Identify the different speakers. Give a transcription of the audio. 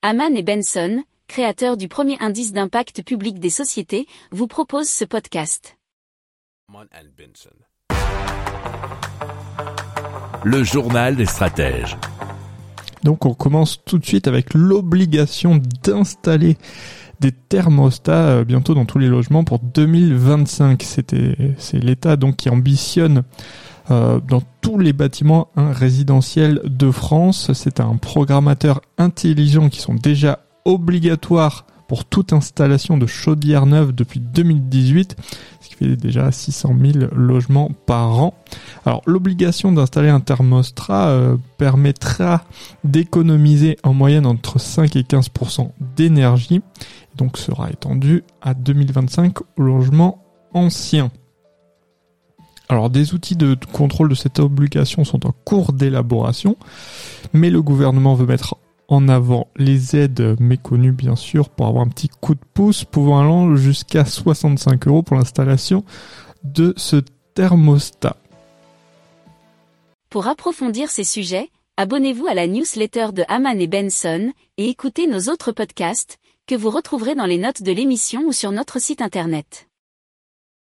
Speaker 1: Haman et Benson, créateurs du premier indice d'impact public des sociétés, vous proposent ce podcast.
Speaker 2: Le journal des stratèges.
Speaker 3: Donc on commence tout de suite avec l'obligation d'installer des thermostats euh, bientôt dans tous les logements pour 2025. C'était, c'est l'État donc qui ambitionne euh, dans tous les bâtiments résidentiels de France. C'est un programmateur intelligent qui sont déjà obligatoires pour toute installation de chaudière neuve depuis 2018, ce qui fait déjà 600 000 logements par an. Alors l'obligation d'installer un thermostat euh, permettra d'économiser en moyenne entre 5 et 15% d'énergie, donc sera étendu à 2025 aux logements anciens. Alors des outils de contrôle de cette obligation sont en cours d'élaboration, mais le gouvernement veut mettre en avant les aides méconnues bien sûr pour avoir un petit coup de pouce pouvant aller jusqu'à 65 euros pour l'installation de ce thermostat.
Speaker 1: Pour approfondir ces sujets, abonnez-vous à la newsletter de Haman et Benson et écoutez nos autres podcasts que vous retrouverez dans les notes de l'émission ou sur notre site internet.